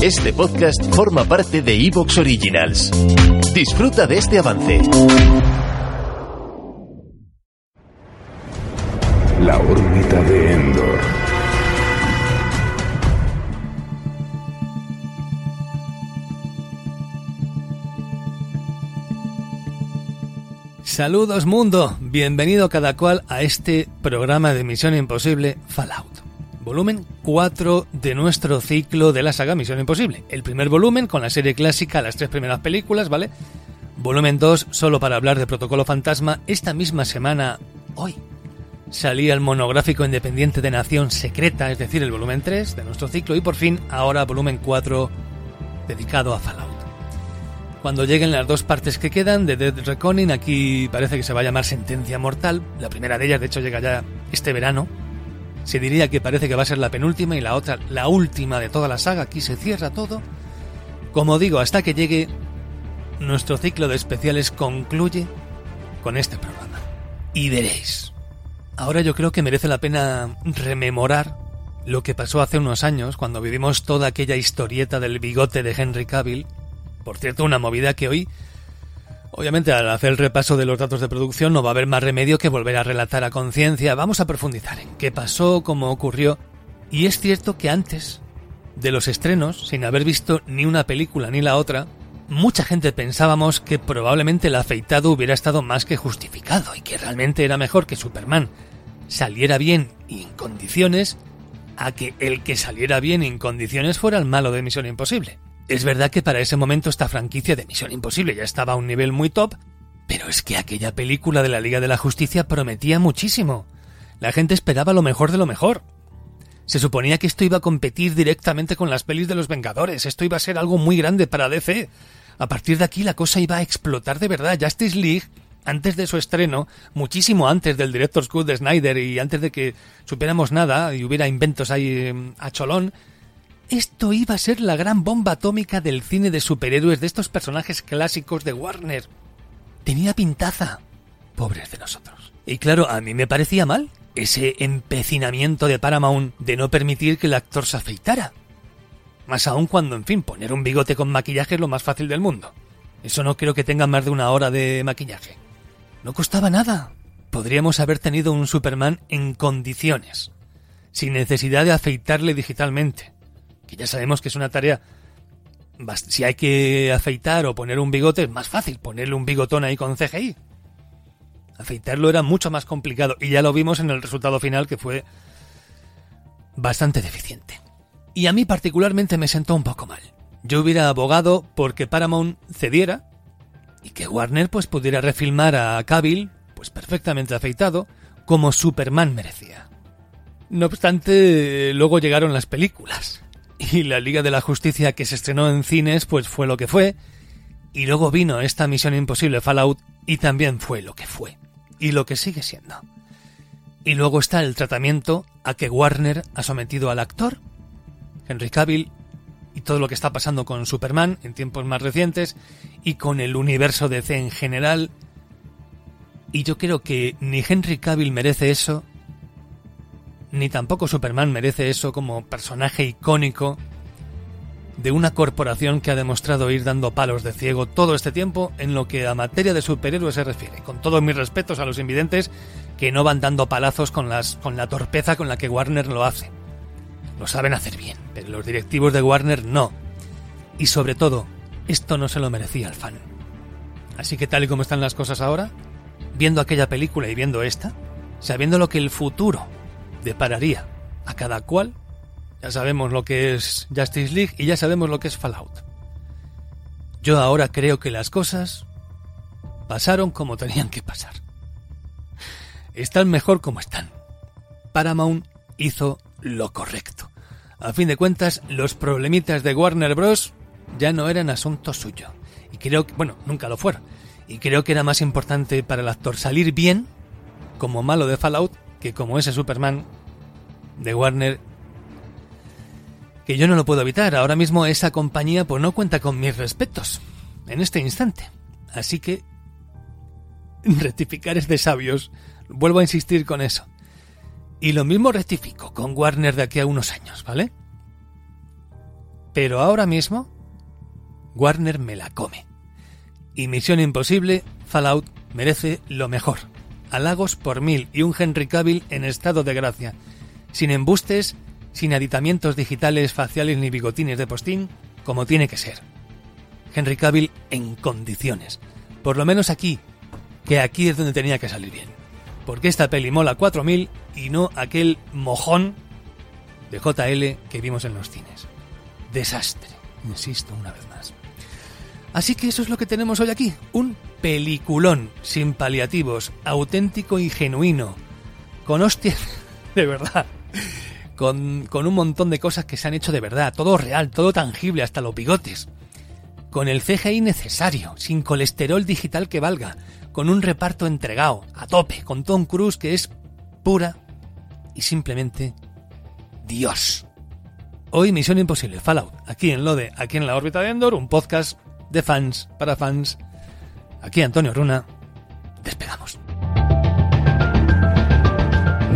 Este podcast forma parte de Evox Originals. Disfruta de este avance. La órbita de Endor. Saludos mundo, bienvenido cada cual a este programa de Misión Imposible Fallout. Volumen 4 de nuestro ciclo de la saga Misión Imposible. El primer volumen con la serie clásica, las tres primeras películas, ¿vale? Volumen 2 solo para hablar de Protocolo Fantasma. Esta misma semana, hoy, salía el monográfico independiente de Nación Secreta, es decir, el volumen 3 de nuestro ciclo. Y por fin, ahora volumen 4 dedicado a Fallout. Cuando lleguen las dos partes que quedan de Dead Reckoning, aquí parece que se va a llamar Sentencia Mortal. La primera de ellas, de hecho, llega ya este verano. Se diría que parece que va a ser la penúltima y la otra la última de toda la saga. Aquí se cierra todo. Como digo, hasta que llegue nuestro ciclo de especiales concluye con este programa. Y veréis. Ahora yo creo que merece la pena rememorar lo que pasó hace unos años cuando vivimos toda aquella historieta del bigote de Henry Cavill. Por cierto, una movida que hoy Obviamente, al hacer el repaso de los datos de producción no va a haber más remedio que volver a relatar a conciencia. Vamos a profundizar en qué pasó, cómo ocurrió. Y es cierto que antes de los estrenos, sin haber visto ni una película ni la otra, mucha gente pensábamos que probablemente el afeitado hubiera estado más que justificado y que realmente era mejor que Superman saliera bien y en condiciones a que el que saliera bien en condiciones fuera el malo de Misión Imposible. Es verdad que para ese momento esta franquicia de Misión Imposible ya estaba a un nivel muy top, pero es que aquella película de la Liga de la Justicia prometía muchísimo. La gente esperaba lo mejor de lo mejor. Se suponía que esto iba a competir directamente con las pelis de los Vengadores, esto iba a ser algo muy grande para DC. A partir de aquí la cosa iba a explotar de verdad. Justice League, antes de su estreno, muchísimo antes del Director's Cut de Snyder y antes de que supiéramos nada y hubiera inventos ahí eh, a cholón, esto iba a ser la gran bomba atómica del cine de superhéroes de estos personajes clásicos de Warner. Tenía pintaza. Pobres de nosotros. Y claro, a mí me parecía mal ese empecinamiento de Paramount de no permitir que el actor se afeitara. Más aún cuando, en fin, poner un bigote con maquillaje es lo más fácil del mundo. Eso no creo que tenga más de una hora de maquillaje. No costaba nada. Podríamos haber tenido un Superman en condiciones, sin necesidad de afeitarle digitalmente que ya sabemos que es una tarea si hay que afeitar o poner un bigote es más fácil ponerle un bigotón ahí con CGI. Afeitarlo era mucho más complicado y ya lo vimos en el resultado final que fue bastante deficiente. Y a mí particularmente me sentó un poco mal. Yo hubiera abogado porque Paramount cediera y que Warner pues pudiera refilmar a Cavill pues perfectamente afeitado como Superman merecía. No obstante, luego llegaron las películas y la Liga de la Justicia que se estrenó en cines pues fue lo que fue y luego vino esta Misión Imposible Fallout y también fue lo que fue y lo que sigue siendo. Y luego está el tratamiento a que Warner ha sometido al actor, Henry Cavill, y todo lo que está pasando con Superman en tiempos más recientes y con el universo DC en general. Y yo creo que ni Henry Cavill merece eso, ni tampoco Superman merece eso como personaje icónico de una corporación que ha demostrado ir dando palos de ciego todo este tiempo en lo que a materia de superhéroes se refiere. Con todos mis respetos a los invidentes que no van dando palazos con, las, con la torpeza con la que Warner lo hace. Lo saben hacer bien, pero los directivos de Warner no. Y sobre todo, esto no se lo merecía el fan. Así que tal y como están las cosas ahora, viendo aquella película y viendo esta, sabiendo lo que el futuro depararía a cada cual. Ya sabemos lo que es Justice League y ya sabemos lo que es Fallout. Yo ahora creo que las cosas pasaron como tenían que pasar. Están mejor como están. Paramount hizo lo correcto. A fin de cuentas, los problemitas de Warner Bros. ya no eran asunto suyo. Y creo que, bueno, nunca lo fueron. Y creo que era más importante para el actor salir bien, como malo de Fallout, que como ese Superman de Warner que yo no lo puedo evitar. Ahora mismo esa compañía pues no cuenta con mis respetos en este instante. Así que rectificar es de sabios. Vuelvo a insistir con eso. Y lo mismo rectifico con Warner de aquí a unos años, ¿vale? Pero ahora mismo, Warner me la come. Y Misión Imposible, Fallout, merece lo mejor. Halagos por mil y un Henry Cavill en estado de gracia. Sin embustes, sin aditamientos digitales, faciales ni bigotines de postín, como tiene que ser. Henry Cavill en condiciones. Por lo menos aquí, que aquí es donde tenía que salir bien. Porque esta peli mola 4000 y no aquel mojón de JL que vimos en los cines. Desastre, insisto una vez más. Así que eso es lo que tenemos hoy aquí, un peliculón sin paliativos, auténtico y genuino, con hostias de verdad, con, con un montón de cosas que se han hecho de verdad, todo real, todo tangible, hasta los bigotes, con el CGI necesario, sin colesterol digital que valga, con un reparto entregado, a tope, con Tom Cruise que es pura y simplemente Dios. Hoy Misión Imposible, Fallout, aquí en Lode, aquí en la órbita de Endor, un podcast de fans para fans. Aquí Antonio Runa, despegamos.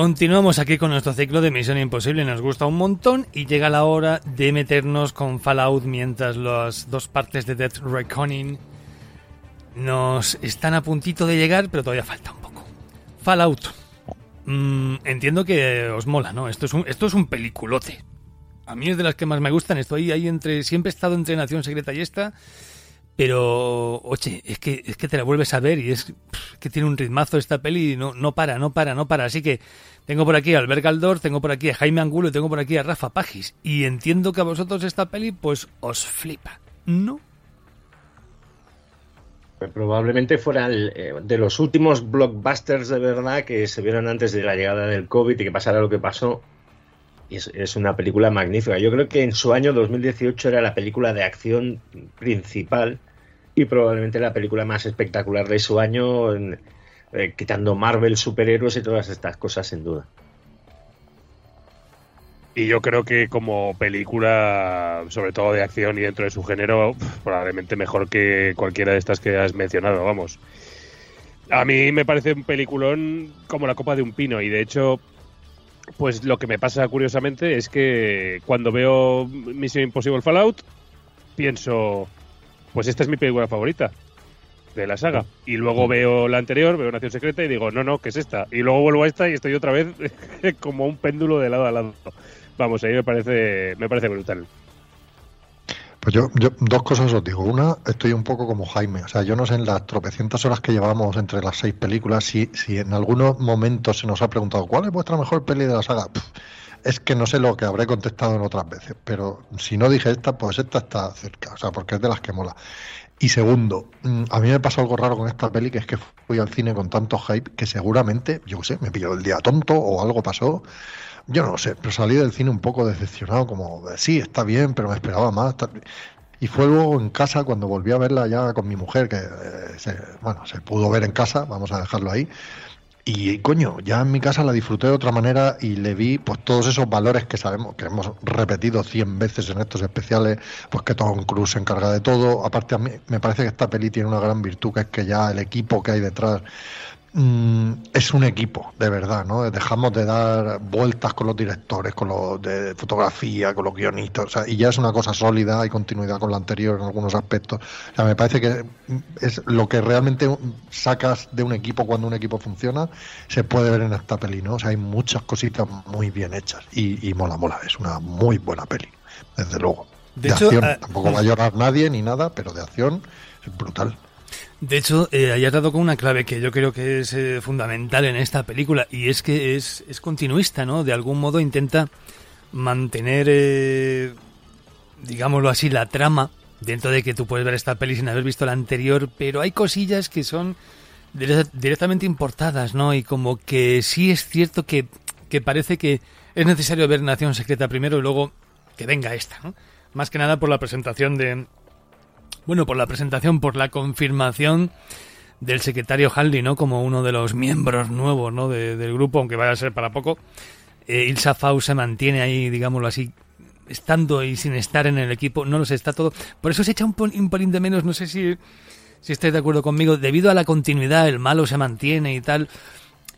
Continuamos aquí con nuestro ciclo de Misión Imposible, nos gusta un montón y llega la hora de meternos con Fallout mientras las dos partes de Death Reckoning nos están a puntito de llegar, pero todavía falta un poco. Fallout. Mm, entiendo que os mola, ¿no? Esto es, un, esto es un peliculote. A mí es de las que más me gustan. Estoy ahí entre. Siempre he estado entre Nación Secreta y esta. Pero, oye, es que, es que te la vuelves a ver y es que tiene un ritmazo esta peli y no, no para, no para, no para. Así que tengo por aquí a Albert Galdor, tengo por aquí a Jaime Angulo y tengo por aquí a Rafa Pagis. Y entiendo que a vosotros esta peli, pues, os flipa, ¿no? Pues probablemente fuera el, eh, de los últimos blockbusters de verdad que se vieron antes de la llegada del COVID y que pasara lo que pasó. Y es, es, una película magnífica. Yo creo que en su año 2018 era la película de acción principal y probablemente la película más espectacular de su año, eh, quitando Marvel, superhéroes y todas estas cosas, sin duda. Y yo creo que como película, sobre todo de acción y dentro de su género, probablemente mejor que cualquiera de estas que has mencionado, vamos. A mí me parece un peliculón como la copa de un pino y de hecho, pues lo que me pasa curiosamente es que cuando veo Mission Impossible Fallout, pienso, pues esta es mi película favorita de la saga. Y luego veo la anterior, veo Nación Secreta y digo, no, no, ¿qué es esta? Y luego vuelvo a esta y estoy otra vez como un péndulo de lado a lado. Vamos, ahí me parece, me parece brutal. Pues yo, yo, dos cosas os digo. Una, estoy un poco como Jaime. O sea, yo no sé en las tropecientas horas que llevamos entre las seis películas si, si en algunos momentos se nos ha preguntado cuál es vuestra mejor peli de la saga. Es que no sé lo que habré contestado en otras veces, pero si no dije esta, pues esta está cerca, o sea, porque es de las que mola. Y segundo, mm, a mí me pasó algo raro con esta peli, que es que fui al cine con tanto hype que seguramente, yo qué sé, me pilló el día tonto o algo pasó. Yo no lo sé, pero salí del cine un poco decepcionado, como, sí, está bien, pero me esperaba más. Y fue luego en casa, cuando volví a verla ya con mi mujer, que eh, se, bueno, se pudo ver en casa, vamos a dejarlo ahí, y coño, ya en mi casa la disfruté de otra manera y le vi pues todos esos valores que sabemos, que hemos repetido cien veces en estos especiales, pues que Tom Cruise se encarga de todo. Aparte a mí me parece que esta peli tiene una gran virtud que es que ya el equipo que hay detrás Mm, es un equipo, de verdad, ¿no? Dejamos de dar vueltas con los directores, con los de fotografía, con los guionistas, y ya es una cosa sólida, hay continuidad con la anterior en algunos aspectos. O sea, me parece que es lo que realmente sacas de un equipo cuando un equipo funciona, se puede ver en esta peli, ¿no? O sea, hay muchas cositas muy bien hechas y, mola, mola, es una muy buena peli, desde luego. De, acción, eh, tampoco va a llorar nadie ni nada, pero de acción es brutal. De hecho, eh, hayas dado con una clave que yo creo que es eh, fundamental en esta película y es que es, es continuista, ¿no? De algún modo intenta mantener, eh, digámoslo así, la trama dentro de que tú puedes ver esta peli sin haber visto la anterior, pero hay cosillas que son directamente importadas, ¿no? Y como que sí es cierto que, que parece que es necesario ver Nación Secreta primero y luego que venga esta, ¿no? Más que nada por la presentación de, bueno, por la presentación, por la confirmación del secretario Haldi, ¿no? Como uno de los miembros nuevos, ¿no? del grupo, aunque vaya a ser para poco. Eh, Ilsa Fau se mantiene ahí, digámoslo así, estando y sin estar en el equipo. No lo sé, está todo. Por eso se echa un, un pelín de menos, no sé si, si estáis de acuerdo conmigo. Debido a la continuidad, el malo se mantiene y tal.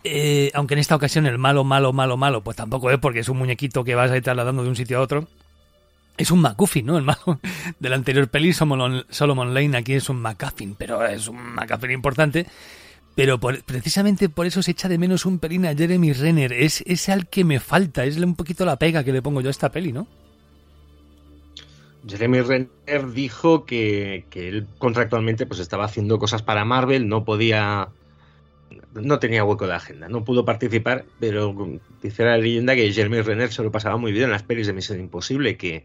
Eh, aunque en esta ocasión el malo, malo, malo, malo, pues tampoco es porque es un muñequito que vas a ir trasladando de un sitio a otro es un MacGuffin, ¿no? El malo del anterior peli, Solomon, Lane, aquí es un MacGuffin, pero es un MacGuffin importante. Pero precisamente por eso se echa de menos un pelín a Jeremy Renner. Es, es al que me falta, es un poquito la pega que le pongo yo a esta peli, ¿no? Jeremy Renner dijo que, que él contractualmente pues estaba haciendo cosas para Marvel, no podía no tenía hueco de agenda, no pudo participar, pero dice la leyenda que Jeremy Renner se lo pasaba muy bien en las pelis de Misión Imposible, que,